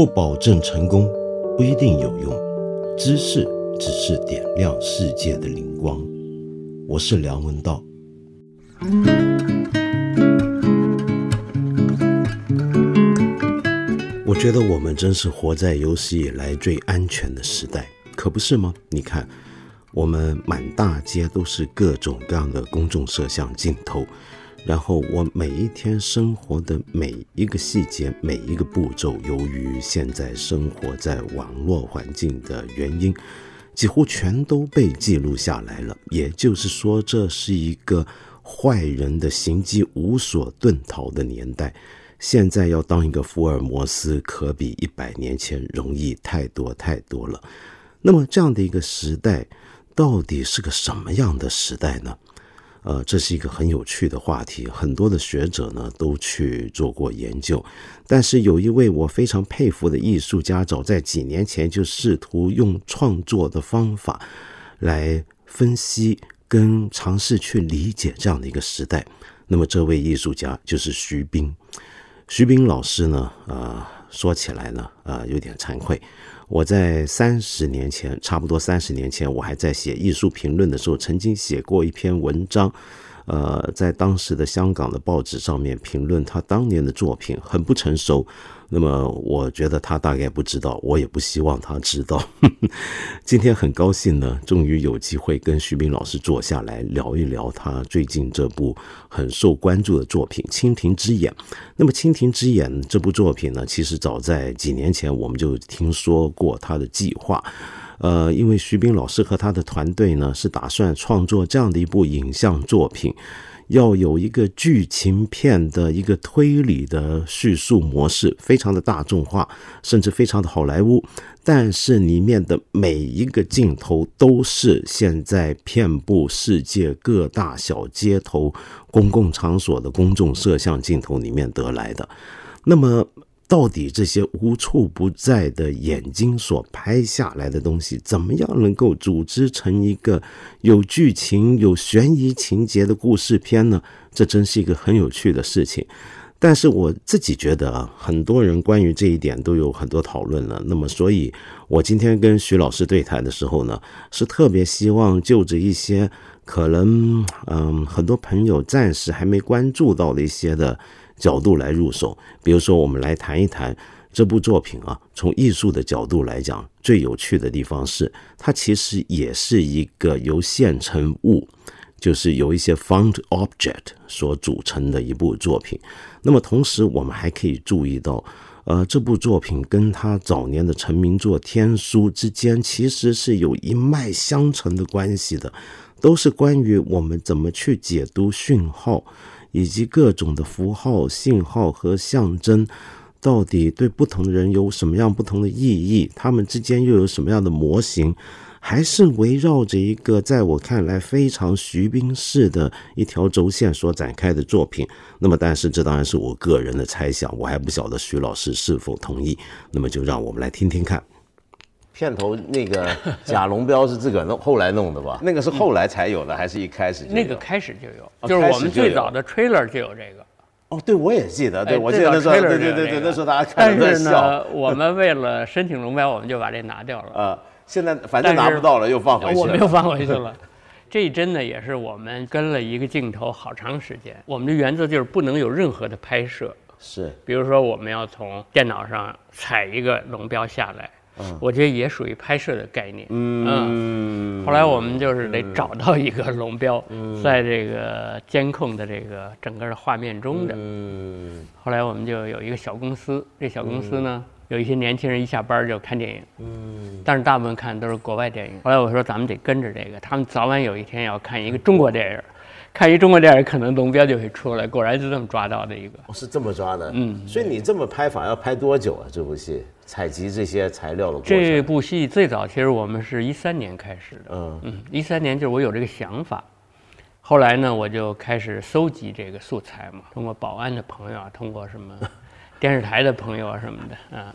不保证成功，不一定有用。知识只是点亮世界的灵光。我是梁文道。我觉得我们真是活在有史以来最安全的时代，可不是吗？你看，我们满大街都是各种各样的公众摄像镜头。然后我每一天生活的每一个细节、每一个步骤，由于现在生活在网络环境的原因，几乎全都被记录下来了。也就是说，这是一个坏人的行迹无所遁逃的年代。现在要当一个福尔摩斯，可比一百年前容易太多太多了。那么，这样的一个时代，到底是个什么样的时代呢？呃，这是一个很有趣的话题，很多的学者呢都去做过研究，但是有一位我非常佩服的艺术家，早在几年前就试图用创作的方法来分析跟尝试去理解这样的一个时代。那么这位艺术家就是徐冰，徐冰老师呢，呃，说起来呢，呃，有点惭愧。我在三十年前，差不多三十年前，我还在写艺术评论的时候，曾经写过一篇文章。呃，在当时的香港的报纸上面评论他当年的作品很不成熟，那么我觉得他大概不知道，我也不希望他知道。今天很高兴呢，终于有机会跟徐冰老师坐下来聊一聊他最近这部很受关注的作品《蜻蜓之眼》。那么《蜻蜓之眼》这部作品呢，其实早在几年前我们就听说过他的计划。呃，因为徐冰老师和他的团队呢，是打算创作这样的一部影像作品，要有一个剧情片的一个推理的叙述模式，非常的大众化，甚至非常的好莱坞。但是里面的每一个镜头都是现在遍布世界各大小街头、公共场所的公众摄像镜头里面得来的。那么。到底这些无处不在的眼睛所拍下来的东西，怎么样能够组织成一个有剧情、有悬疑情节的故事片呢？这真是一个很有趣的事情。但是我自己觉得啊，很多人关于这一点都有很多讨论了。那么，所以我今天跟徐老师对谈的时候呢，是特别希望就着一些可能嗯，很多朋友暂时还没关注到的一些的。角度来入手，比如说，我们来谈一谈这部作品啊。从艺术的角度来讲，最有趣的地方是，它其实也是一个由现成物，就是由一些 found object 所组成的一部作品。那么，同时我们还可以注意到，呃，这部作品跟他早年的成名作《天书》之间其实是有一脉相承的关系的，都是关于我们怎么去解读讯号。以及各种的符号、信号和象征，到底对不同的人有什么样不同的意义？他们之间又有什么样的模型？还是围绕着一个在我看来非常徐冰式的一条轴线所展开的作品？那么，但是这当然是我个人的猜想，我还不晓得徐老师是否同意。那么，就让我们来听听看。片头那个 假龙标是自个弄后来弄的吧？那个是后来才有的，还是一开始？那个开始就有，就是我们最早的 trailer 就有这个。哦，对，我也记得，对我记得那时候，对对对对，那时候大家看着在笑。但是呢，我们为了申请龙标，我们就把这拿掉了。呃，现在反正拿不到了，又放回去了。我们又放回去了。这一帧呢也是我们跟了一个镜头好长时间。我们的原则就是不能有任何的拍摄。是。比如说，我们要从电脑上采一个龙标下来。我觉得也属于拍摄的概念。嗯，后来我们就是得找到一个龙标，在这个监控的这个整个的画面中的。嗯，后来我们就有一个小公司，这小公司呢，有一些年轻人一下班就看电影。嗯，但是大部分看都是国外电影。后来我说咱们得跟着这个，他们早晚有一天要看一个中国电影，看一中国电影可能龙标就会出来。果然是这么抓到的一个。是这么抓的。嗯，所以你这么拍法要拍多久啊？这部戏？采集这些材料的过程。这部戏最早其实我们是一三年开始的。嗯嗯，一三年就是我有这个想法，后来呢我就开始搜集这个素材嘛，通过保安的朋友啊，通过什么电视台的朋友啊什么的啊，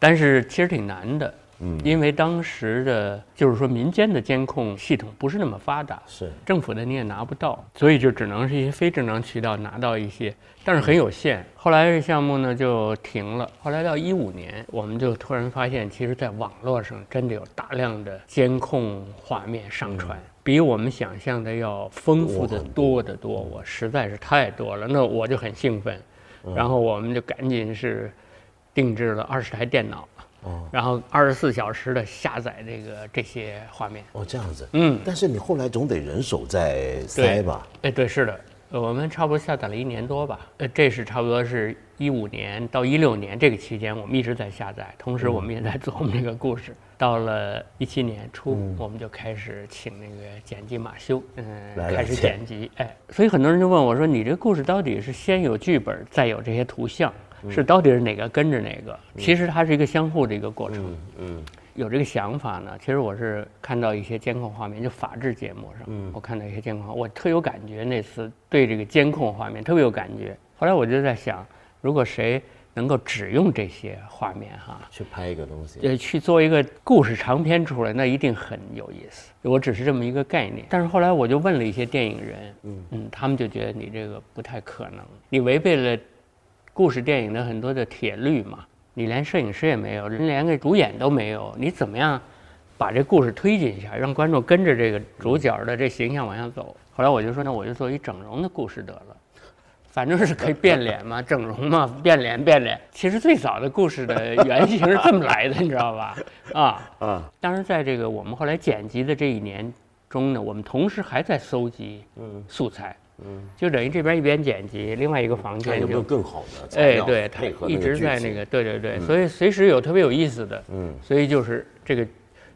但是其实挺难的，嗯，因为当时的就是说民间的监控系统不是那么发达，是政府的你也拿不到，所以就只能是一些非正常渠道拿到一些，但是很有限。后来这项目呢就停了。后来到一五年，我们就突然发现，其实在网络上真的有大量的监控画面上传，比我们想象的要丰富的多得多。我实在是太多了，那我就很兴奋，然后我们就赶紧是定制了二十台电脑。哦，然后二十四小时的下载这个这些画面。哦，这样子。嗯，但是你后来总得人手在塞吧？哎，对，是的，我们差不多下载了一年多吧。呃，这是差不多是一五年到一六年这个期间，我们一直在下载，同时我们也在做我们这个故事。到了一七年初，我们就开始请那个剪辑马修，嗯，开始剪辑。哎，所以很多人就问我说：“你这故事到底是先有剧本，再有这些图像？”是到底是哪个跟着哪个？其实它是一个相互的一个过程。嗯，有这个想法呢。其实我是看到一些监控画面，就法制节目上，我看到一些监控，我特有感觉。那次对这个监控画面特别有感觉。后来我就在想，如果谁能够只用这些画面哈，去拍一个东西，呃，去做一个故事长篇出来，那一定很有意思。我只是这么一个概念。但是后来我就问了一些电影人，嗯嗯，他们就觉得你这个不太可能，你违背了。故事电影的很多的铁律嘛，你连摄影师也没有，人连个主演都没有，你怎么样把这故事推进一下，让观众跟着这个主角的这形象往下走？后来我就说，那我就做一整容的故事得了，反正是可以变脸嘛，整容嘛，变脸变脸。其实最早的故事的原型是这么来的，你知道吧？啊啊！当然，在这个我们后来剪辑的这一年中呢，我们同时还在搜集素材。嗯，就等于这边一边剪辑，另外一个房间有没有更好的？哎，对，配合一直在那个，对对对，所以随时有特别有意思的，嗯，所以就是这个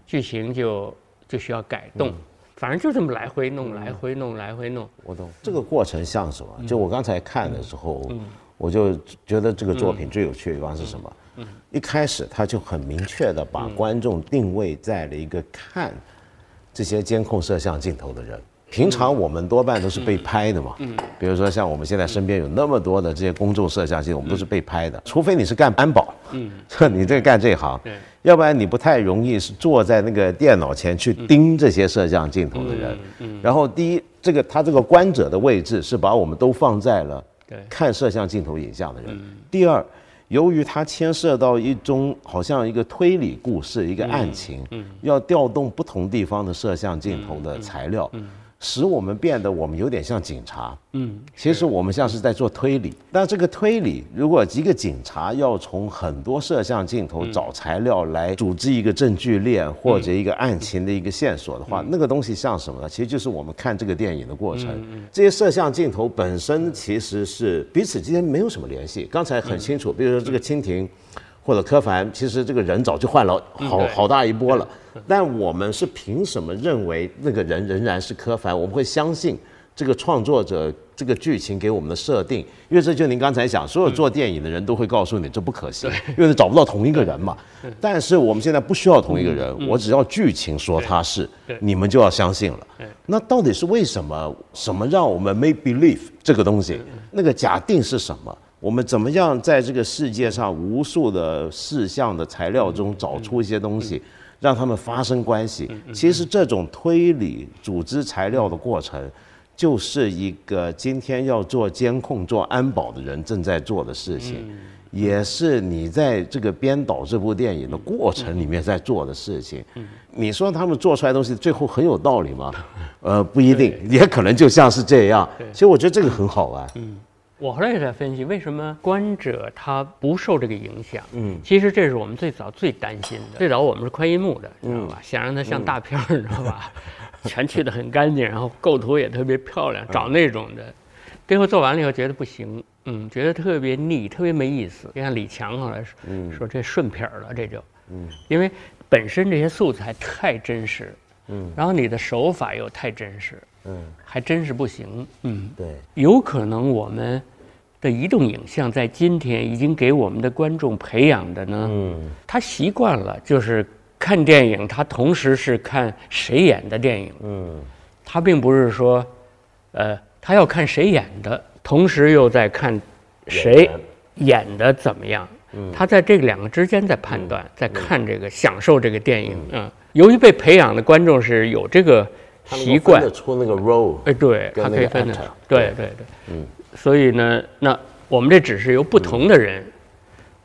剧情就就需要改动，反正就这么来回弄，来回弄，来回弄。我懂。这个过程像什么？就我刚才看的时候，我就觉得这个作品最有趣的地方是什么？嗯，一开始他就很明确的把观众定位在了一个看这些监控摄像镜头的人。平常我们多半都是被拍的嘛，嗯，比如说像我们现在身边有那么多的这些公众摄像机，我们都是被拍的。除非你是干安保，嗯，你这干这行，对，要不然你不太容易是坐在那个电脑前去盯这些摄像镜头的人。嗯，然后第一，这个他这个观者的位置是把我们都放在了看摄像镜头影像的人。第二，由于它牵涉到一种好像一个推理故事，一个案情，嗯，要调动不同地方的摄像镜头的材料，嗯。使我们变得我们有点像警察，嗯，其实我们像是在做推理。但这个推理，如果一个警察要从很多摄像镜头找材料来组织一个证据链或者一个案情的一个线索的话，那个东西像什么呢？其实就是我们看这个电影的过程。这些摄像镜头本身其实是彼此之间没有什么联系。刚才很清楚，比如说这个蜻蜓。或者柯凡，其实这个人早就换了好好大一波了，但我们是凭什么认为那个人仍然是柯凡？我们会相信这个创作者这个剧情给我们的设定，因为这就您刚才讲，所有做电影的人都会告诉你这不可行，因为找不到同一个人嘛。但是我们现在不需要同一个人，我只要剧情说他是，你们就要相信了。那到底是为什么？什么让我们 make believe 这个东西？那个假定是什么？我们怎么样在这个世界上无数的事项的材料中找出一些东西，让他们发生关系？其实这种推理、组织材料的过程，就是一个今天要做监控、做安保的人正在做的事情，也是你在这个编导这部电影的过程里面在做的事情。你说他们做出来东西最后很有道理吗？呃，不一定，也可能就像是这样。其实我觉得这个很好玩。我后来也在分析，为什么观者他不受这个影响？嗯，其实这是我们最早最担心的。最早我们是宽银幕的，你知道吧？想让它像大片儿，知道吧？全去的很干净，然后构图也特别漂亮，找那种的。最后做完了以后觉得不行，嗯，觉得特别腻，特别没意思。就像李强后来说，说这顺撇儿了，这就，嗯，因为本身这些素材太真实，嗯，然后你的手法又太真实。嗯，还真是不行。嗯，对，有可能我们的移动影像在今天已经给我们的观众培养的呢。嗯，他习惯了，就是看电影，他同时是看谁演的电影。嗯，他并不是说，呃，他要看谁演的，同时又在看谁演的怎么样。他在这两个之间在判断，在看这个享受这个电影。嗯，由于被培养的观众是有这个习惯，出那个 role，哎，对，他可以分得出，对。对对，嗯，所以呢，那我们这只是由不同的人，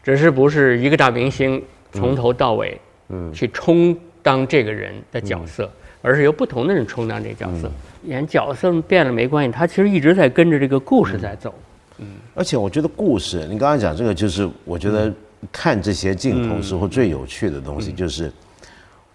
只是不是一个大明星从头到尾，嗯，去充当这个人的角色，而是由不同的人充当这个角色。演角色变了没关系，他其实一直在跟着这个故事在走。嗯，而且我觉得故事，你刚才讲这个，就是我觉得看这些镜头时候最有趣的东西，就是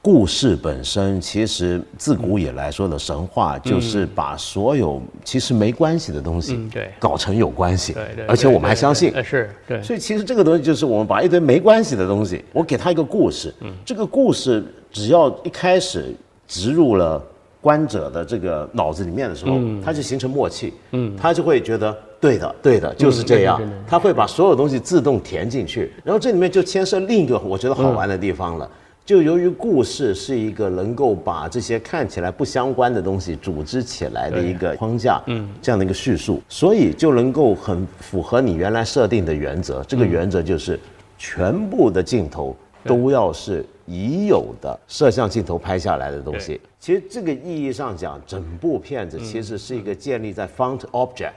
故事本身。其实自古以来说的神话，就是把所有其实没关系的东西，对，搞成有关系。对对。而且我们还相信。是。对。所以其实这个东西就是我们把一堆没关系的东西，我给他一个故事。嗯。这个故事只要一开始植入了。观者的这个脑子里面的时候，他就形成默契，嗯，他就会觉得对的，对的，就是这样，他会把所有东西自动填进去，然后这里面就牵涉另一个我觉得好玩的地方了，就由于故事是一个能够把这些看起来不相关的东西组织起来的一个框架，嗯，这样的一个叙述，所以就能够很符合你原来设定的原则，这个原则就是全部的镜头都要是。已有的摄像镜头拍下来的东西，其实这个意义上讲，整部片子其实是一个建立在 found object，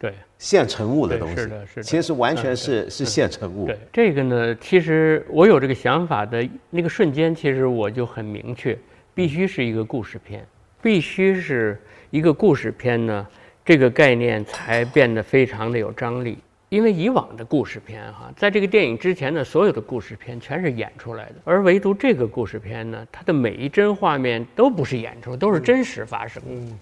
对，现成物的东西，是的，是的，其实完全是是现成物。对，这个呢，其实我有这个想法的那个瞬间，其实我就很明确，必须是一个故事片，必须是一个故事片呢，这个概念才变得非常的有张力。因为以往的故事片，哈，在这个电影之前的所有的故事片全是演出来的，而唯独这个故事片呢，它的每一帧画面都不是演出，都是真实发生。嗯，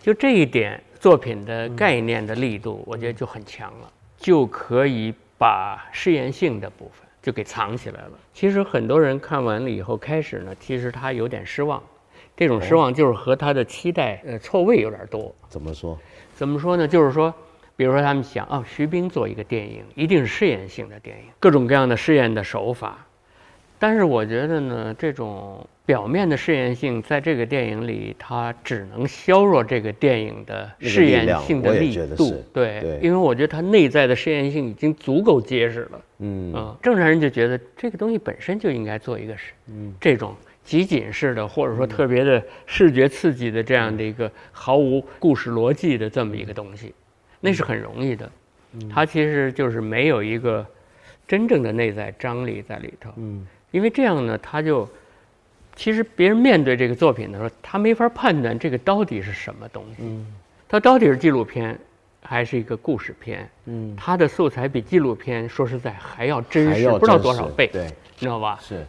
就这一点，作品的概念的力度，我觉得就很强了，就可以把试验性的部分就给藏起来了。其实很多人看完了以后，开始呢，其实他有点失望，这种失望就是和他的期待呃错位有点多。怎么说？怎么说呢？就是说。比如说，他们想啊，徐冰做一个电影，一定是试验性的电影，各种各样的试验的手法。但是我觉得呢，这种表面的试验性，在这个电影里，它只能削弱这个电影的试验性的力度。对，因为我觉得它内在的试验性已经足够结实了。嗯啊，正常人就觉得这个东西本身就应该做一个是这种集锦式的，或者说特别的视觉刺激的这样的一个毫无故事逻辑的这么一个东西。那是很容易的，它其实就是没有一个真正的内在张力在里头。嗯，因为这样呢，它就其实别人面对这个作品的时候，他没法判断这个到底是什么东西。嗯，它到底是纪录片还是一个故事片？嗯，它的素材比纪录片说实在还要真实，不知道多少倍。对，你知道吧？是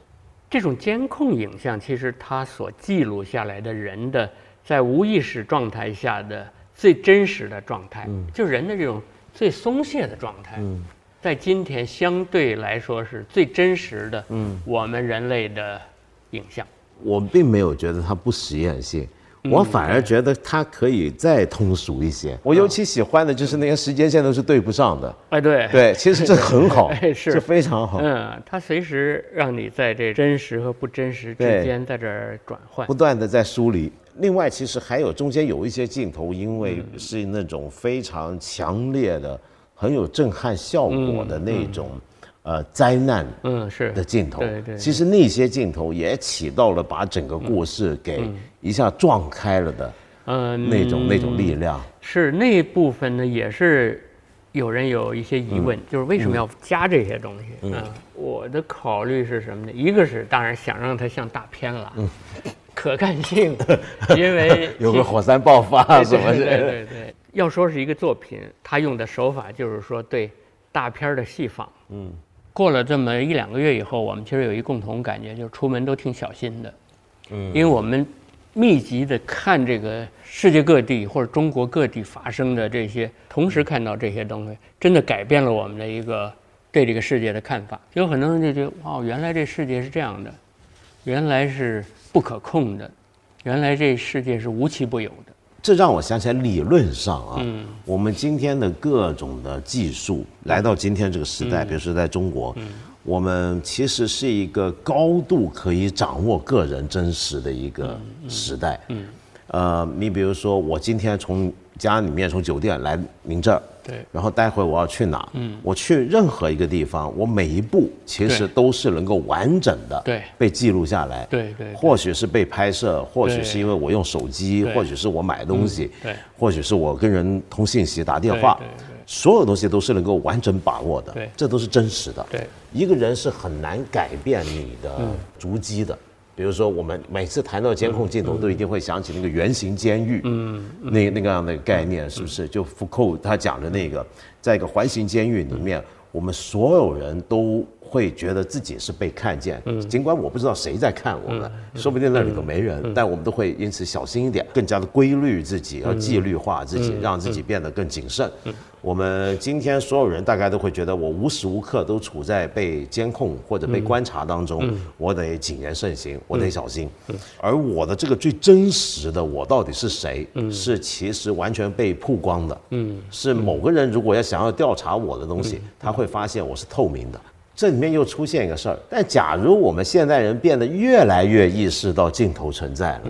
这种监控影像，其实它所记录下来的人的在无意识状态下的。最真实的状态，就是人的这种最松懈的状态，在今天相对来说是最真实的。嗯，我们人类的影像，我并没有觉得它不实验性，我反而觉得它可以再通俗一些。我尤其喜欢的就是那些时间线都是对不上的。哎，对对，其实这很好，哎是非常好。嗯，它随时让你在这真实和不真实之间在这儿转换，不断的在梳理。另外，其实还有中间有一些镜头，因为是那种非常强烈的、很有震撼效果的那种，呃，灾难嗯是的镜头。对对。其实那些镜头也起到了把整个故事给一下撞开了的，嗯，那种那种力量。是那部分呢，也是有人有一些疑问，就是为什么要加这些东西？嗯，我的考虑是什么呢？一个是当然想让它像大片了。嗯。可看性，因为有个火山爆发什么的。对对对，要说是一个作品，他用的手法就是说对大片的戏仿。嗯，过了这么一两个月以后，我们其实有一共同感觉，就是出门都挺小心的。嗯，因为我们密集的看这个世界各地或者中国各地发生的这些，同时看到这些东西，真的改变了我们的一个对这个世界的看法。有很多人就觉得，哇，原来这世界是这样的，原来是。不可控的，原来这世界是无奇不有的。这让我想起来，理论上啊，我们今天的各种的技术来到今天这个时代，比如说在中国，我们其实是一个高度可以掌握个人真实的一个时代。呃，你比如说，我今天从家里面从酒店来您这儿，对，然后待会我要去哪，嗯，我去任何一个地方，我每一步其实都是能够完整的对。被记录下来，对对对。或许是被拍摄，或许是因为我用手机，或许是我买东西，对。或许是我跟人通信息、打电话对。所有东西都是能够完整把握的，对。这都是真实的。对，一个人是很难改变你的嗯。足迹的。比如说，我们每次谈到监控镜头，都一定会想起那个圆形监狱，嗯，那那个样的概念，是不是？就福寇他讲的那个，在一个环形监狱里面，我们所有人都会觉得自己是被看见，尽管我不知道谁在看我们，说不定那里头没人，但我们都会因此小心一点，更加的规律自己，要纪律化自己，让自己变得更谨慎。我们今天所有人大概都会觉得，我无时无刻都处在被监控或者被观察当中，我得谨言慎行，我得小心。而我的这个最真实的我到底是谁，是其实完全被曝光的。是某个人如果要想要调查我的东西，他会发现我是透明的。这里面又出现一个事儿，但假如我们现代人变得越来越意识到镜头存在了，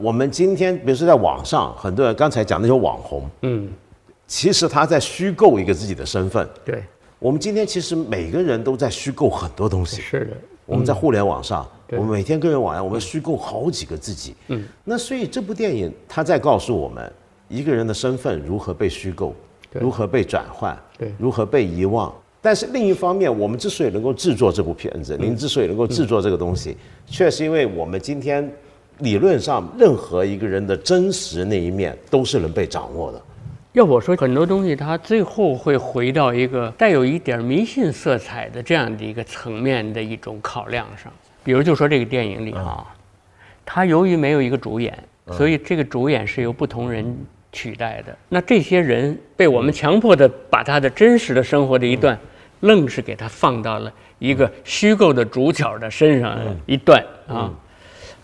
我们今天比如说在网上，很多人刚才讲那些网红，嗯，其实他在虚构一个自己的身份。对，我们今天其实每个人都在虚构很多东西。是的，我们在互联网上，对。我们每天跟人往来，我们虚构好几个自己。嗯，那所以这部电影它在告诉我们，一个人的身份如何被虚构，如何被转换，对。如何被遗忘。但是另一方面，我们之所以能够制作这部片子，您之所以能够制作这个东西，却是因为我们今天理论上任何一个人的真实那一面都是能被掌握的。要我说，很多东西它最后会回到一个带有一点迷信色彩的这样的一个层面的一种考量上。比如就说这个电影里啊，它由于没有一个主演，所以这个主演是由不同人取代的。那这些人被我们强迫的把他的真实的生活的一段，愣是给他放到了一个虚构的主角的身上一段啊。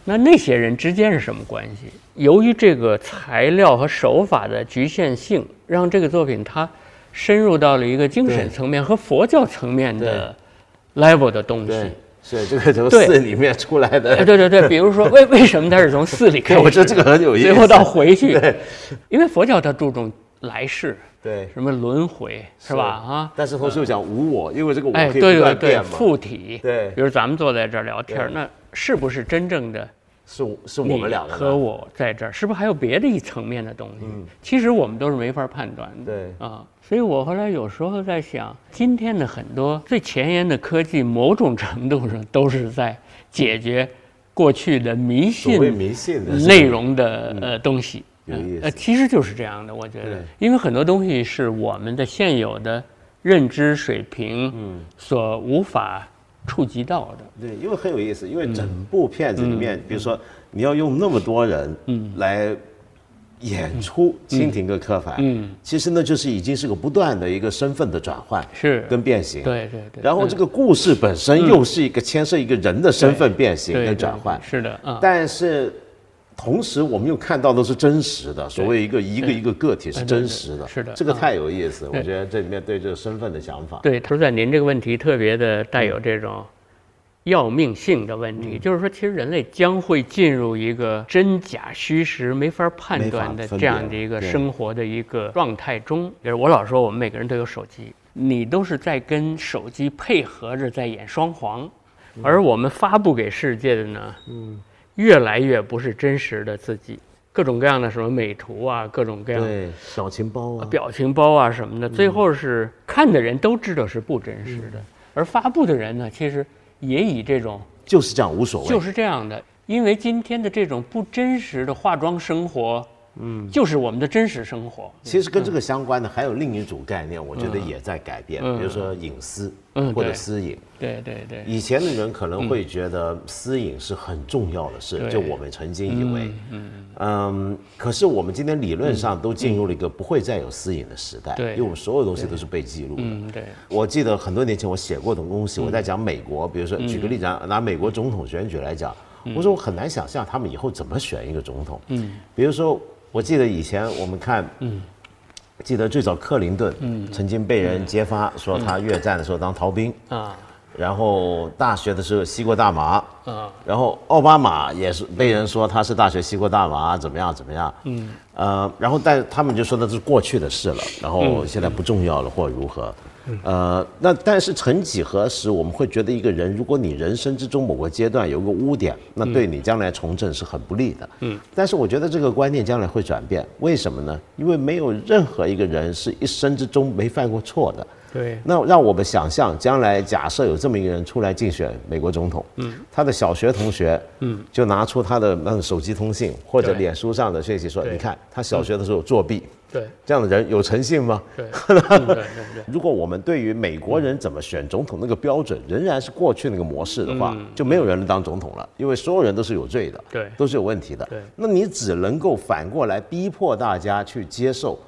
那那些人之间是什么关系？由于这个材料和手法的局限性，让这个作品它深入到了一个精神层面和佛教层面的 level 的东西。是这个从寺里面出来哎，的。对对对，比如说为 为什么他是从寺里开，始，我觉得这个很有意思。最后到回去，因为佛教它注重来世，对，什么轮回是吧？啊，但是同时又讲无我，因为这个我哎，可以不对对对，断变嘛。附体，对。比如咱们坐在这儿聊天儿，那是不是真正的是是我你们两个和我在这儿，是不是还有别的一层面的东西？其实我们都是没法判断的。对。啊，所以我后来有时候在想，今天的很多最前沿的科技，某种程度上都是在解决过去的迷信迷信的内容的呃东西。有意思。呃，其实就是这样的，我觉得，因为很多东西是我们的现有的认知水平所无法触及到的。对，因为很有意思，因为整部片子里面，比如说你要用那么多人来演出蜻蜓跟柯凡，嗯。其实呢就是已经是个不断的一个身份的转换是。跟变形。对对对。然后这个故事本身又是一个牵涉一个人的身份变形跟转换是的啊。但是同时我们又看到的是真实的，所谓一个一个一个个体是真实的，是的啊这个太有意思，我觉得这里面对这个身份的想法，对，说在您这个问题特别的带有这种要命性的问嗯。题，就是说，其实人类将会进入一个真假虚实没法判断的这样的一个生活的一个状态中。就是我老说，我们每个人都有手机，你都是在跟手机配合着在演双簧，嗯。而我们发布给世界的呢，越来越不是真实的自己。各种各样的什么美图啊，各种各样的对，表情包啊，表情包啊什么的，最后是看的人都知道是不真实的，而发布的人呢，其实也以这种就是这样无所谓，就是这样的，因为今天的这种不真实的化妆生活，嗯，就是我们的真实生活。其实跟这个相关的还有另一组概念，我觉得也在改变，嗯。比如说隐私嗯或者私隐。对对对，以前的人可能会觉得私隐是很重要的事，就我们曾经以为，嗯嗯可是我们今天理论上都进入了一个不会再有私隐的时代，对。因为我们所有东西都是被记录的。嗯对，我记得很多年前我写过的东西，我在讲美国，比如说举个例子啊，拿美国总统选举来讲，我说我很难想象他们以后怎么选一个总统。嗯，比如说我记得以前我们看，嗯，记得最早克林顿，嗯，曾经被人揭发说他越战的时候当逃兵，啊，然后大学的时候吸过大麻，啊，然后奥巴马也是被人说他是大学吸过大麻，怎么样怎么样，嗯，呃，然后但他们就说那是过去的事了，然后现在不重要了或如何，呃，那但是曾几何时，我们会觉得一个人，如果你人生之中某个阶段有个污点，那对你将来从政是很不利的，嗯，但是我觉得这个观念将来会转变，为什么呢？因为没有任何一个人是一生之中没犯过错的。对，那让我们想象，将来假设有这么一个人出来竞选美国总统，嗯，他的小学同学，嗯，就拿出他的那种手机通信或者脸书上的讯息说，你看他小学的时候作弊，对，这样的人有诚信吗？对，如果我们对于美国人怎么选总统那个标准仍然是过去那个模式的话，就没有人能当总统了，因为所有人都是有罪的，对都是有问题的。对那你只能够反过来逼迫大家去接受，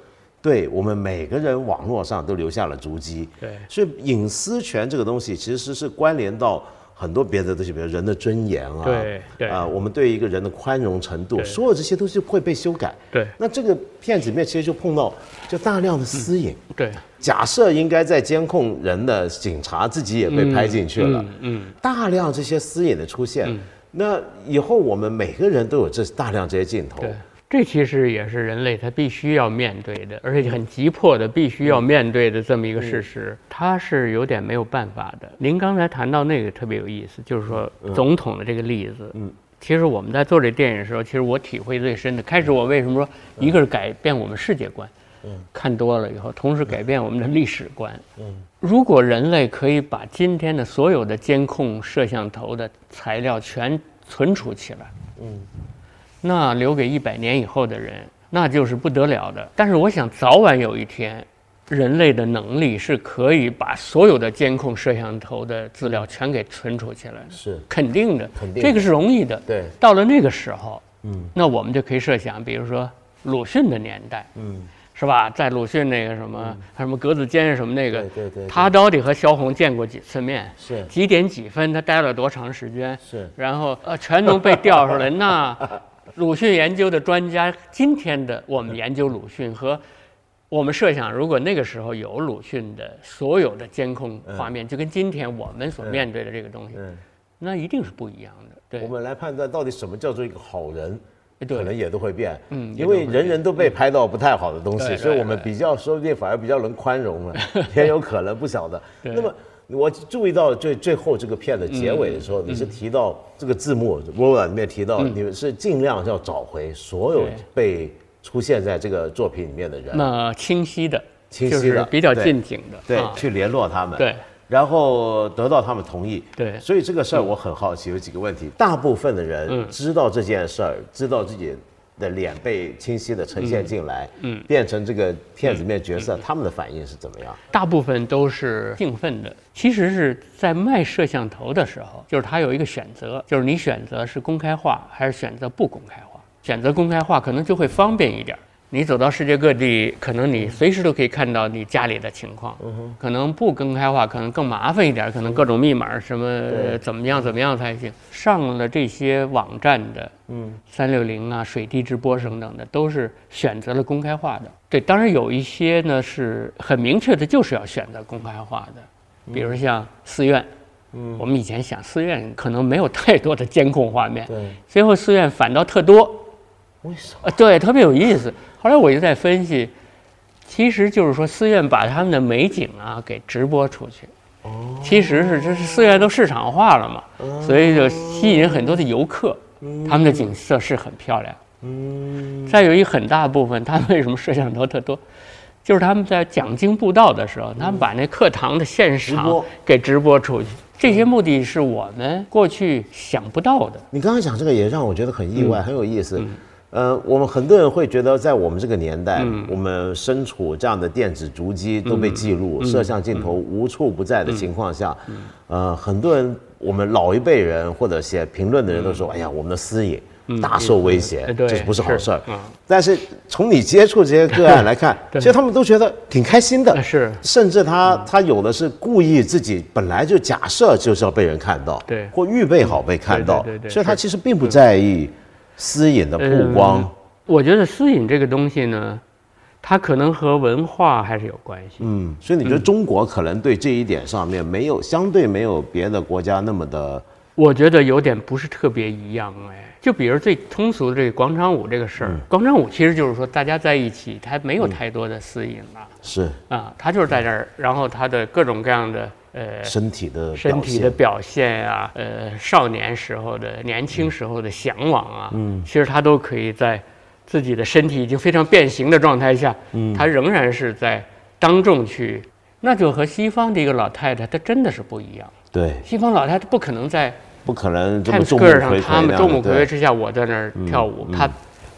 对我们每个人网络上都留下了足迹。对所以隐私权这个东西其实是关联到。很多别的东西，比如人的尊严啊，对对。啊，我们对一个人的宽容程度，所有这些东西会被修改。对。那这个片子里面其实就碰到就大量的私隐。对，假设应该在监控人的警察自己也被拍进去了，嗯，大量这些私隐的出现，那以后我们每个人都有这大量这些镜头，对，这其实也是人类他必须要面对的，而且很急迫的必须要面对的这么一个事实，他是有点没有办法的。您刚才谈到那个特别有意思，就是说总统的这个例子，嗯。其实我们在做这电影的时候，其实我体会最深的，开始我为什么说一个是改变我们世界观，嗯，看多了以后，同时改变我们的历史观，嗯，如果人类可以把今天的所有的监控摄像头的材料全存储起来，那留给一百年以后的人，那就是不得了的。但是我想，早晚有一天，人类的能力是可以把所有的监控摄像头的资料全给存储起来的，是肯定的，肯定的这个是容易的。对到了那个时候，嗯，那我们就可以设想，比如说鲁迅的年代，嗯，是吧？在鲁迅那个什么、什么格子间什么那个，对对对对他到底和萧红见过几次面？是几点几分？他待了多长时间？是然后呃，全能被调出来。那鲁迅研究的专家，今天的我们研究鲁迅和我们设想，如果那个时候有鲁迅的所有的监控画面，就跟今天我们所面对的这个东西，嗯，那一定是不一样的。对。我，们来判断到底什么叫做一个好人。对。可能也都会变，嗯因为人人都被拍到不太好的东西，所以我们比较说不定反而比较能宽容了，也有可能不晓得。那么我注意到最最后这个片的结尾的时候，你是提到这个字幕 l a 里面提到，你们是尽量要找回所有被出现在这个作品里面的人，那清晰的，清晰的比较近景的，对啊，去联络他们，对。然后得到他们同意，对所以这个事儿我很好奇，有几个问题。大部分的人嗯知道这件事儿，知道自己的脸被清晰的呈现进来，嗯变成这个片子里面角色，他们的反应是怎么样？大部分都是兴奋的。其实是在卖摄像头的时候，就是他有一个选择，就是你选择是公开化还是选择不公开化。选择公开化可能就会方便一点儿。你走到世界各地，可能你随时都可以看到你家里的情况。可能不公开化，可能更麻烦一点，可能各种密码什么对怎么样怎么样才行。上了这些网站的，嗯，三六零啊、水滴直播等等的，都是选择了公开化的。对，当然有一些呢是很明确的，就是要选择公开化的，比如像寺院。嗯，我们以前想寺院可能没有太多的监控画面，对，最后寺院反倒特多，为什么？呃，对，特别有意思。后来我就在分析，其实就是说寺院把他们的美景啊给直播出去。哦，其实是这是寺院都市场化了嘛，所以就吸引很多的游客，他们的景色是很漂亮。嗯，再有一很大部分，他们为什么摄像头特多？就是他们在讲经布道的时候，他们把那课堂的现场给直播出去。这些目的是我们过去想不到的。你刚刚讲这个也让我觉得很意嗯外，很有意思。呃，我们很多人会觉得，在我们这个年代，嗯。我们身处这样的电子足迹都被记录，摄像镜头无处不在的情况下，呃，很多人，我们老一辈人或者写评论的人都说，哎呀，我们的私隐大受威胁，这不是好事儿。嗯。但是从你接触这些个案来看，其实他们都觉得挺开心的，是。甚至他他有的是故意自己本来就假设就是要被人看到，对。或预备好被看到对对对，对所以他其实并不在意私隐的曝光嗯。我觉得私隐这个东西呢，它可能和文化还是有关系。嗯，所以你觉得中国可能对这一点上面没有相对没有别的国家那么的，我觉得有点不是特别一样哎。就比如最通俗的这个广场舞这个事儿，广场舞其实就是说大家在一起，它没有太多的私隐了。是啊，它就是在这儿，然后它的各种各样的呃身体的身体的表现啊，呃，少年时候的、年轻时候的向往啊，嗯，其实他都可以在自己的身体已经非常变形的状态下，嗯，他仍然是在当众去，那就和西方的一个老太太，她真的是不一样。对，西方老太太不可能在不可能这么众目睽他们众目睽睽之下，我在那儿跳舞，她。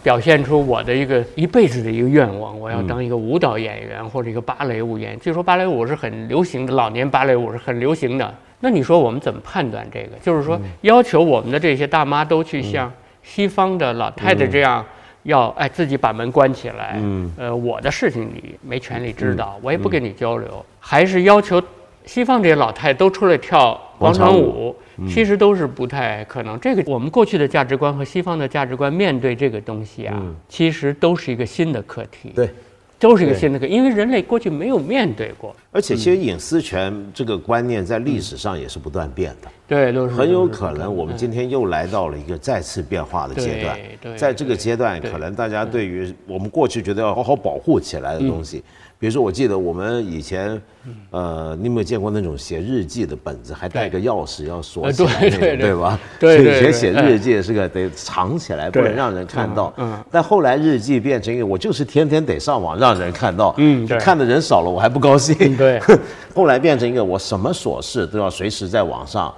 表现出我的一个一辈子的一个愿望，我要当一个舞蹈演员或者一个芭蕾舞演员。据说芭蕾舞是很流行的，老年芭蕾舞是很流行的。那你说我们怎么判断这个？就是说要求我们的这些大妈都去像西方的老太太这样，要哎自己把门关起来，呃，我的事情你没权利知道，我也不跟你交流，还是要求西方这些老太太都出来跳广场舞？其实都是不太可能。这个我们过去的价值观和西方的价值观面对这个东西啊，其实都是一个新的课题。对，都是一个新的课，因为人类过去没有面对过。而且，其实隐私权这个观念在历史上也是不断变的。对，都是很有可能，我们今天又来到了一个再次变化的阶段。在这个阶段，可能大家对于我们过去觉得要好好保护起来的东西。比如说，我记得我们以前，呃，你有没有见过那种写日记的本子，还带个钥匙要锁起来那种，对吧？对所以以前写日记是个得藏起来，不能让人看到。嗯。但后来日记变成一个，我就是天天得上网让人看到。嗯。看的人少了，我还不高兴。对。后来变成一个，我什么琐事都要随时在网上。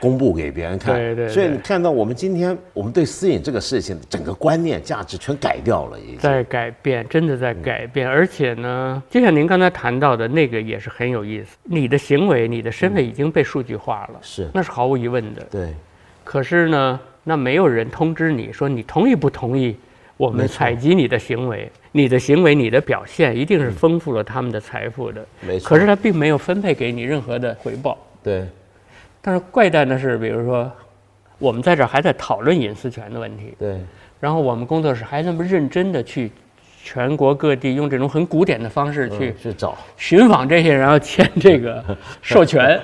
公布给别人看，对对。所以你看到我们今天，我们对私隐这个事情，整个观念、价值全改掉了，已经在改变，真的在改变。而且呢，就像您刚才谈到的那个，也是很有意思。你的行为、你的身份已经被数据化了，是，那是毫无疑问的。对。可是呢，那没有人通知你说你同意不同意我们采集你的行为，你的行为、你的表现一定是丰富了他们的财富的。没错。可是他并没有分配给你任何的回报。对。但是怪诞的是，比如说，我们在这儿还在讨论隐私权的问题。对。然后我们工作室还那么认真的去全国各地用这种很古典的方式去去找寻访这些人，然后签这个 授权，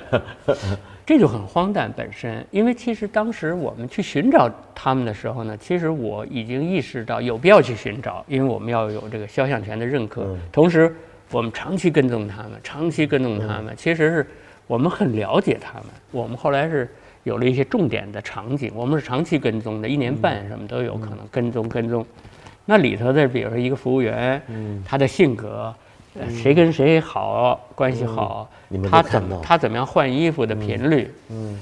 这就很荒诞本身。因为其实当时我们去寻找他们的时候呢，其实我已经意识到有必要去寻找，因为我们要有这个肖像权的认可。同时，我们长期跟踪他们，长期跟踪他们，其实是。我们很了解他们，我们后来是有了一些重点的场景，我们是长期跟踪的，一年半什么都有可能跟踪跟踪。那里头的，比如说一个服务员，他的性格，谁跟谁好关系好，他怎么他怎么样换衣服的频率，嗯，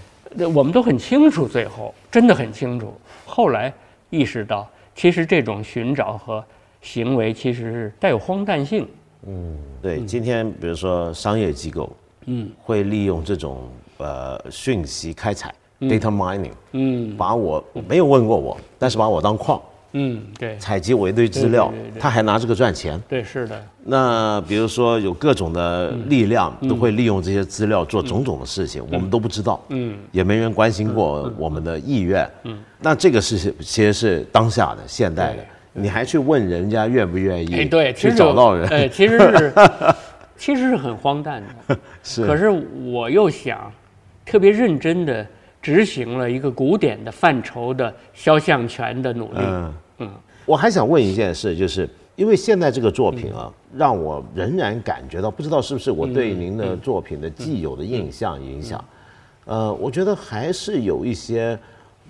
我们都很清楚。最后真的很清楚。后来意识到，其实这种寻找和行为其实是带有荒诞性。嗯，对。今天比如说商业机构。嗯，会利用这种呃讯息开采 data mining，嗯，把我没有问过我，但是把我当矿，嗯，对，采集我一堆资料，他还拿这个赚钱，对，是的。那比如说有各种的力量都会利用这些资料做种种的事情，我们都不知道，嗯，也没人关心过我们的意愿，嗯，那这个是其实是当下的现代的，你还去问人家愿不愿意？对，去找到人，哎，其实是。其实是很荒诞的，是。可是我又想，特别认真的执行了一个古典的范畴的肖像权的努力。嗯嗯。我还想问一件事，就是因为现在这个作品啊，让我仍然感觉到，不知道是不是我对您的作品的既有的印象影响，呃，我觉得还是有一些。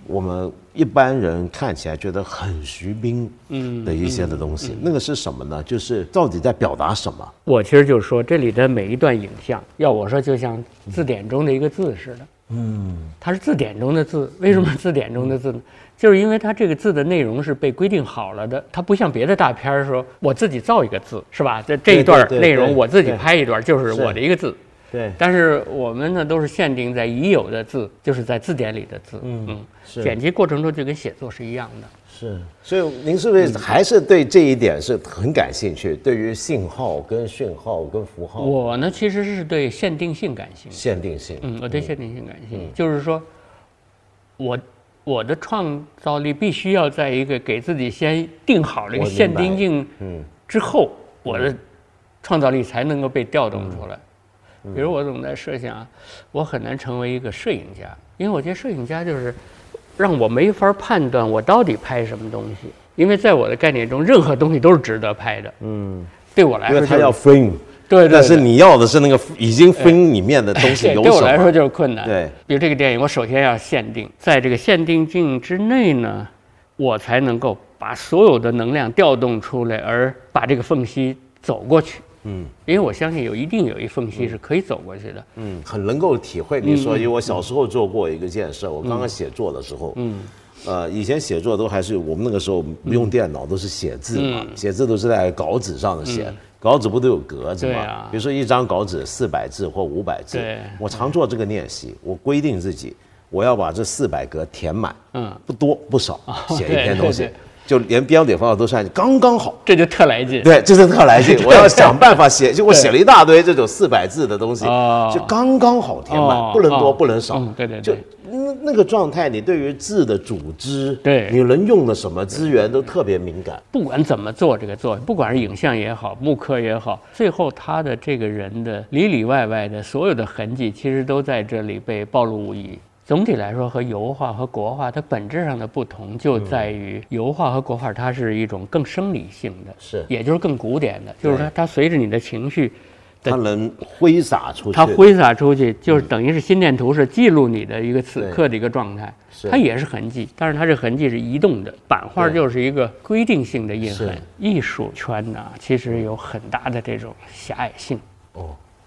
我们一般人看起来觉得很徐冰嗯的一些的东西，那个是什么呢？就是到底在表达什么？我其实就是说，这里的每一段影像，要我说，就像字典中的一个字似的。嗯，它是字典中的字。为什么字典中的字呢？就是因为它这个字的内容是被规定好了的，它不像别的大片儿说，我自己造一个字，是吧？这这一段内容我自己拍一段，就是我的一个字。对，但是我们呢都是限定在已有的字，就是在字典里的字。嗯嗯，是剪辑过程中就跟写作是一样的。是，所以您是不是还是对这一点是很感兴趣？对于信号、跟讯号、跟符号，我呢其实是对限定性感兴趣。限定性，嗯，我对限定性感兴趣，就是说，我我的创造力必须要在一个给自己先定好了一个限定性，嗯，之后。我的创造力才能够被调动出来。比如我总在设想，我很难成为一个摄影家，因为我觉得摄影家就是让我没法判断我到底拍什么东西，因为在我的概念中，任何东西都是值得拍的。嗯，对我来说，因为他要 frame，对对，但是你要的是那个已经 frame 里面的 东西有什么？对我来说就是困难。对，比如这个电影，我首先要限定，在这个限定境之内呢，我才能够把所有的能量调动出来，而把这个缝隙走过去。嗯，因为我相信有一定有一缝隙是可以走过去的。嗯，很能够体会你说，因为我小时候做过一个建设，我刚刚写作的时候，嗯，呃，以前写作都还是我们那个时候不用电脑，都是写字嘛，写字都是在稿纸上的写，稿纸不都有格子嘛？比如说一张稿纸四百字或五百字，我常做这个练习，我规定自己我要把这四百格填满，嗯，不多不少，写一篇东西。就连标点符号都算刚刚好，这就特来劲。对，这是特来劲。我要想办法写，就我写了一大堆这种四百字的东西，就刚刚好填满，不能多，不能少。对对对。就那那个状态，你对于字的组织，对，你能用的什么资源都特别敏感。不管怎么做这个作，不管是影像也好，木刻也好，最后他的这个人的里里外外的所有的痕迹，其实都在这里被暴露无遗。总体来说，和油画和国画它本质上的不同就在于，油画和国画它是一种更生理性的，是，也就是更古典的，就是说它随着你的情绪，它能挥洒出去，它挥洒出去就是等于是心电图是记录你的一个此刻的一个状态，它也是痕迹，但是它这痕迹是移动的，版画就是一个规定性的印痕，艺术圈呢其实有很大的这种狭隘性，哦。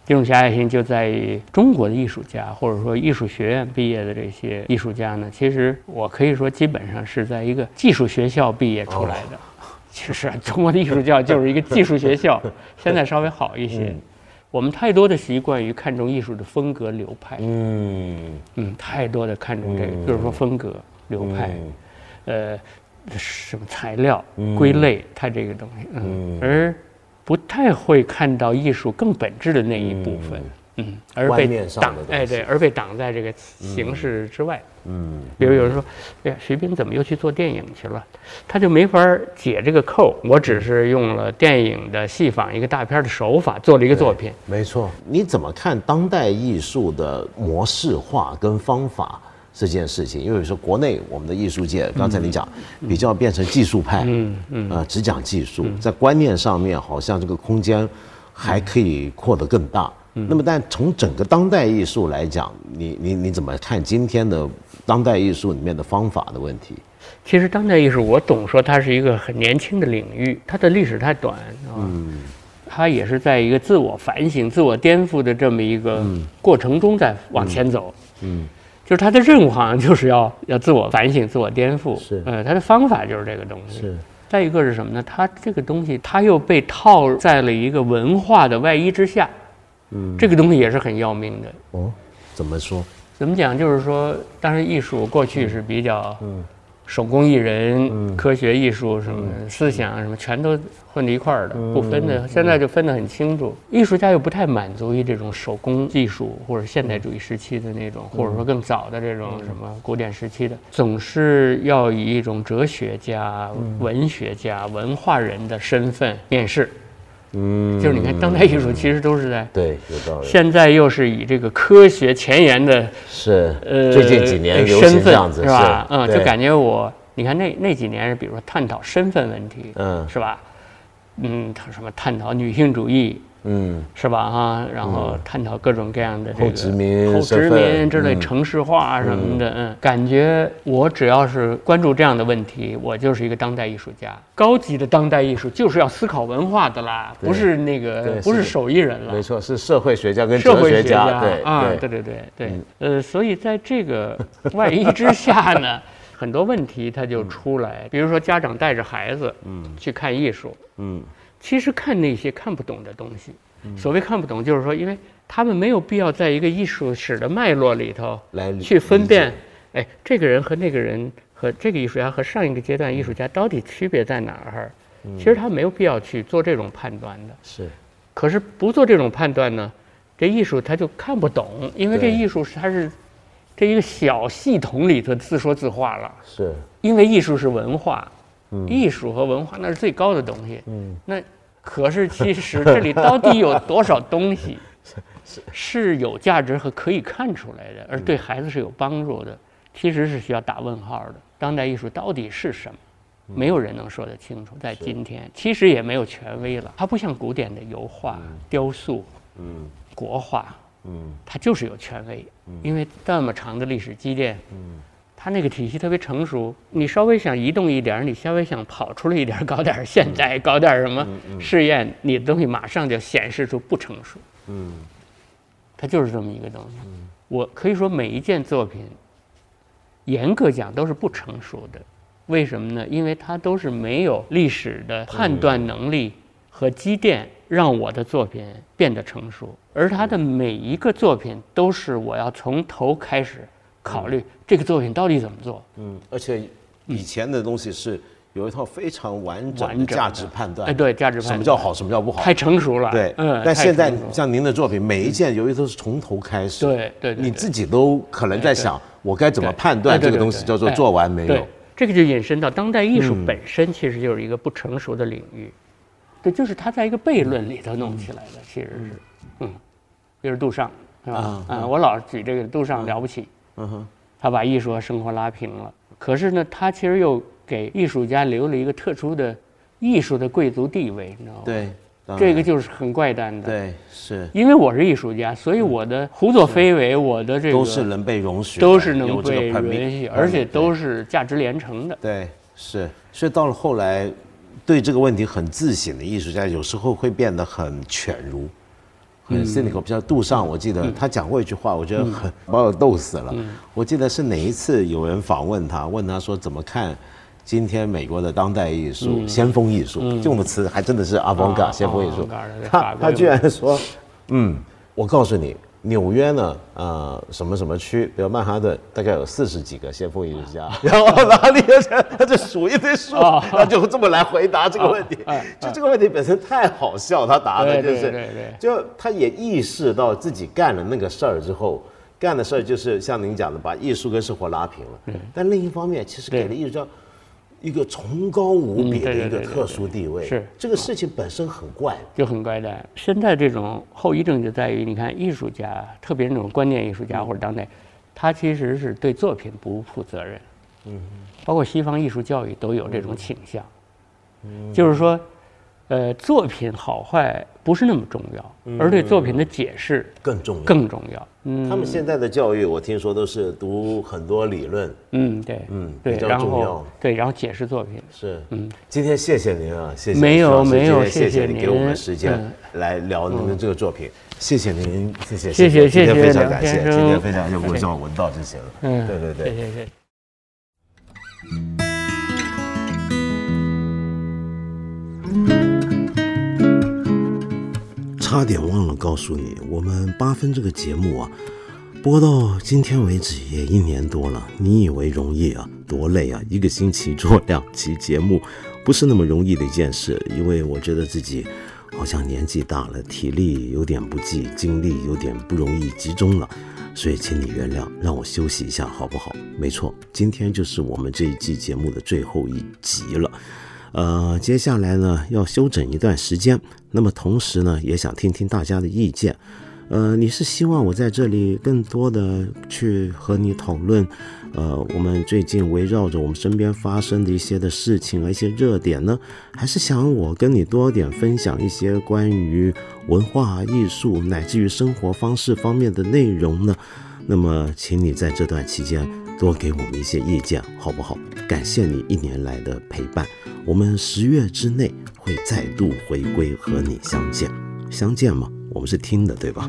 这种狭隘性就在于中国的艺术家，或者说艺术学院毕业的这些艺术家呢。其实我可以说，基本上是在一个技术学校毕业出来的。其实中国的艺术教就是一个技术学校，现在稍微好一些。我们太多的习惯于看重艺术的风格流派，嗯嗯，太多的看重这个，就是说风格流派，呃，什么材料归类，它这个东西，嗯，而。不太会看到艺术更本质的那一部分，嗯，而被挡，哎，对，而被挡在这个形式之外，嗯，比如有人说，哎呀，徐冰怎么又去做电影去了？他就没法解这个扣。我只是用了电影的戏仿一个大片的手法做了一个作品。没错，你怎么看当代艺术的模式化跟方法？这件事情，因为说国内我们的艺术界，刚才你讲比较变成技术派，嗯嗯，呃，只讲技术，在观念上面好像这个空间还可以扩得更大。那么，但从整个当代艺术来讲，你你你怎么看今天的当代艺术里面的方法的问题？其实当代艺术，我总说它是一个很年轻的领域，它的历史太短，嗯，它也是在一个自我反省、自我颠覆的这么一个过程中在往前走，嗯。就是他的任务好像就是要要自我反省、自我颠覆，是，呃，他的方法就是这个东西。是。再一个是什么呢？他这个东西他又被套在了一个文化的外衣之下，嗯，这个东西也是很要命的。哦，怎么说？怎么讲？就是说，当然艺术过去是比较，嗯。手工艺人、科学艺术什么思想什么，全都混在一块儿的，不分的。现在就分得很清楚。艺术家又不太满足于这种手工技术或者现代主义时期的那种，或者说更早的这种什么古典时期的，总是要以一种哲学家、文学家、文化人的身份面世。嗯，就是你看，当代艺术其实都是在对有道理。现在又是以这个科学前沿的，是呃最近几年流行这样子是吧？嗯，就感觉我你看那那几年是，比如说探讨身份问题，嗯，是吧？嗯，他什么探讨女性主义。嗯，是吧？哈，然后探讨各种各样的这个后殖民、后殖民之类城市化什么的，嗯，感觉我只要是关注这样的问题，我就是一个当代艺术家。高级的当代艺术就是要思考文化的啦，不是那个不是手艺人了。没错，是社会学家跟哲学家。对啊，对对对对，呃，所以在这个 外衣之下呢，很多问题它就出来。比如说，家长带着孩子，嗯，去看艺术，嗯。其实看那些看不懂的东西，所谓看不懂，就是说，因为他们没有必要在一个艺术史的脉络里头来去分辨，哎，这个人和那个人和这个艺术家和上一个阶段艺术家到底区别在哪儿？其实他没有必要去做这种判断的。是，可是不做这种判断呢，这艺术他就看不懂，因为这艺术是它是这一个小系统里头自说自话了。是，因为艺术是文化。艺术和文化那是最高的东西。嗯，那可是其实这里到底有多少东西 是有价值和可以看出来的，而对孩子是有帮助的，其实是需要打问号的。当代艺术到底是什么？没有人能说得清楚。在今天，其实也没有权威了。它不像古典的油画、雕塑、嗯、国画，嗯，它就是有权威，因为这么长的历史积淀，嗯，它那个体系特别成熟。你稍微想移动一点，你稍微想跑出来一点，搞点现代，搞点什么试验，你的东西马上就显示出不成熟。嗯，它就是这么一个东西。我可以说每一件作品，严格讲都是不成熟的。为什么呢？因为它都是没有历史的判断能力和积淀，让我的作品变得成熟。而他的每一个作品都是我要从头开始考虑这个作品到底怎么做。嗯，而且以前的东西是有一套非常完整的价值判断。哎，对，价值判断。什么叫好，什么叫不好？太成熟了。对，嗯。但现在像您的作品，每一件由于都是从头开始。对对。你自己都可能在想，我该怎么判断这个东西叫做做完没有？这个就引申到当代艺术本身，其实就是一个不成熟的领域。对，就是他在一个悖论里头弄起来的，其实是，嗯，比如杜尚，是吧？啊，我老举这个杜尚了不起，嗯哼，他把艺术和生活拉平了。可是呢，他其实又给艺术家留了一个特殊的艺术的贵族地位，你知道吗？对。这个就是很怪诞的，对，是因为我是艺术家，所以我的胡作非为，我的这个都是能被容许，都是能被允许，而且都是价值连城的。对，是，所以到了后来，对这个问题很自省的艺术家，有时候会变得很犬儒，很 cynical。比较杜尚，我记得他讲过一句话，我觉得很把我逗死了。我记得是哪一次有人访问他，问他说怎么看？今天美国的当代艺术、先锋艺术，用的词还真的是 avant-garde 先锋艺术。他他居然说，嗯，我告诉你，纽约呢，呃，什么什么区，比如曼哈顿，大概有四十几个先锋艺术家。然后哪里？他就数一堆数，他就这么来回答这个问题。就这个问题本身太好笑，他答的就是，就他也意识到自己干了那个事儿之后，干的事儿就是像您讲的，把艺术跟生活拉平了。但另一方面，其实给了艺术家。一个崇高无比的一个特殊地位，是这个事情本身很怪，就很怪诞。现在这种后遗症就在于，你看艺术家，特别那种观念艺术家或者当代，他其实是对作品不负责任。嗯，包括西方艺术教育都有这种倾向，嗯就是说。呃，作品好坏不是那么重要，而对作品的解释更重要。更重要。嗯，他们现在的教育，我听说都是读很多理论。嗯，对，嗯，对，比较重要。对，然后解释作品。是，嗯，今天谢谢您啊，谢谢。没有，没有，谢谢您给我们时间来聊您的这个作品。谢谢您，谢谢，谢谢，谢谢，非常感谢，今天非常就我叫文道就行了。嗯，对对对，谢谢。差点忘了告诉你，我们八分这个节目啊，播到今天为止也一年多了。你以为容易啊？多累啊！一个星期做两期节目，不是那么容易的一件事。因为我觉得自己好像年纪大了，体力有点不济，精力有点不容易集中了，所以请你原谅，让我休息一下好不好？没错，今天就是我们这一季节目的最后一集了。呃，接下来呢要休整一段时间，那么同时呢也想听听大家的意见。呃，你是希望我在这里更多的去和你讨论，呃，我们最近围绕着我们身边发生的一些的事情和，一些热点呢，还是想我跟你多点分享一些关于文化艺术乃至于生活方式方面的内容呢？那么，请你在这段期间多给我们一些意见，好不好？感谢你一年来的陪伴。我们十月之内会再度回归和你相见，相见吗？我们是听的，对吧？